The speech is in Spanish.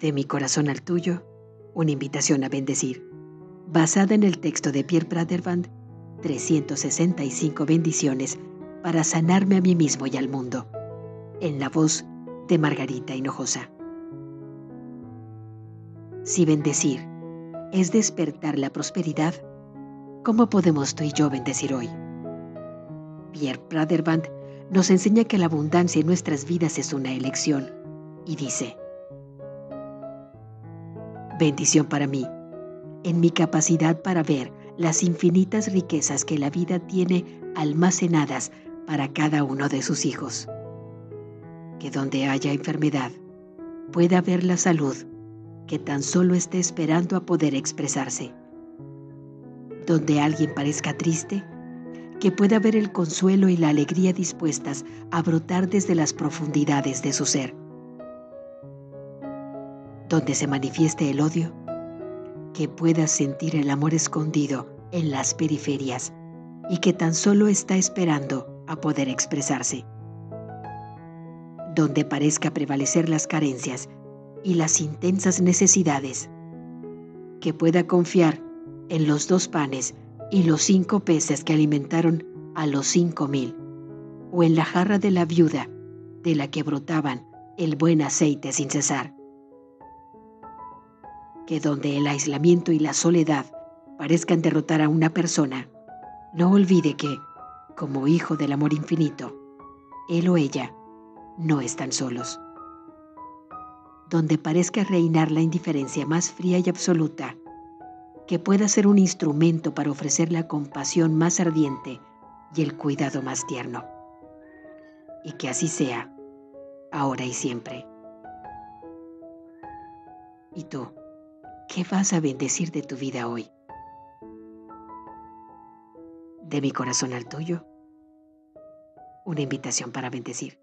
De mi corazón al tuyo, una invitación a bendecir, basada en el texto de Pierre Praderband, 365 bendiciones para sanarme a mí mismo y al mundo, en la voz de Margarita Hinojosa. Si bendecir es despertar la prosperidad, ¿cómo podemos tú y yo bendecir hoy? Pierre Praderband nos enseña que la abundancia en nuestras vidas es una elección y dice, bendición para mí, en mi capacidad para ver las infinitas riquezas que la vida tiene almacenadas para cada uno de sus hijos. Que donde haya enfermedad, pueda haber la salud que tan solo esté esperando a poder expresarse. Donde alguien parezca triste, que pueda haber el consuelo y la alegría dispuestas a brotar desde las profundidades de su ser. Donde se manifieste el odio, que pueda sentir el amor escondido en las periferias y que tan solo está esperando a poder expresarse. Donde parezca prevalecer las carencias y las intensas necesidades, que pueda confiar en los dos panes y los cinco peces que alimentaron a los cinco mil, o en la jarra de la viuda de la que brotaban el buen aceite sin cesar. Que donde el aislamiento y la soledad parezcan derrotar a una persona, no olvide que, como hijo del amor infinito, él o ella no están solos. Donde parezca reinar la indiferencia más fría y absoluta, que pueda ser un instrumento para ofrecer la compasión más ardiente y el cuidado más tierno. Y que así sea, ahora y siempre. ¿Y tú, qué vas a bendecir de tu vida hoy? De mi corazón al tuyo, una invitación para bendecir.